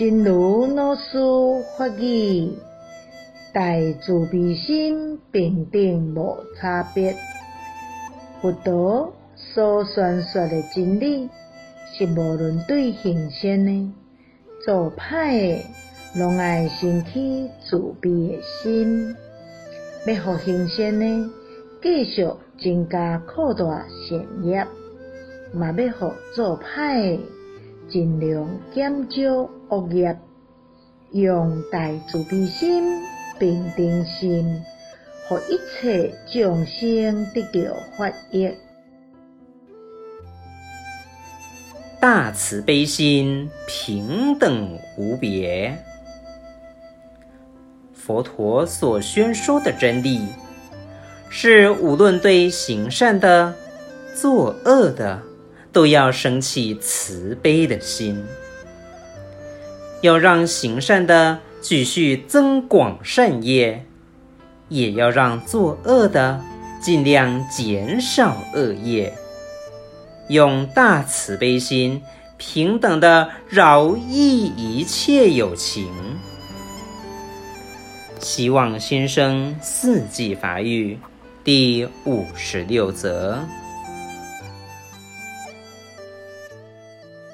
真如老师法语，大慈悲心平等无差别。佛陀所宣说的真理，是无论对行善的、做歹的，拢爱生起慈悲的心。要互行善的继续增加扩大善业，嘛要互做歹的尽量减少。恶业，用大慈悲心、平等心，互一切众生得到法益。大慈悲心，平等无别。佛陀所宣说的真理，是无论对行善的、作恶的，都要生起慈悲的心。要让行善的继续增广善业，也要让作恶的尽量减少恶业，用大慈悲心平等的饶益一切有情。希望新生四季法语第五十六则。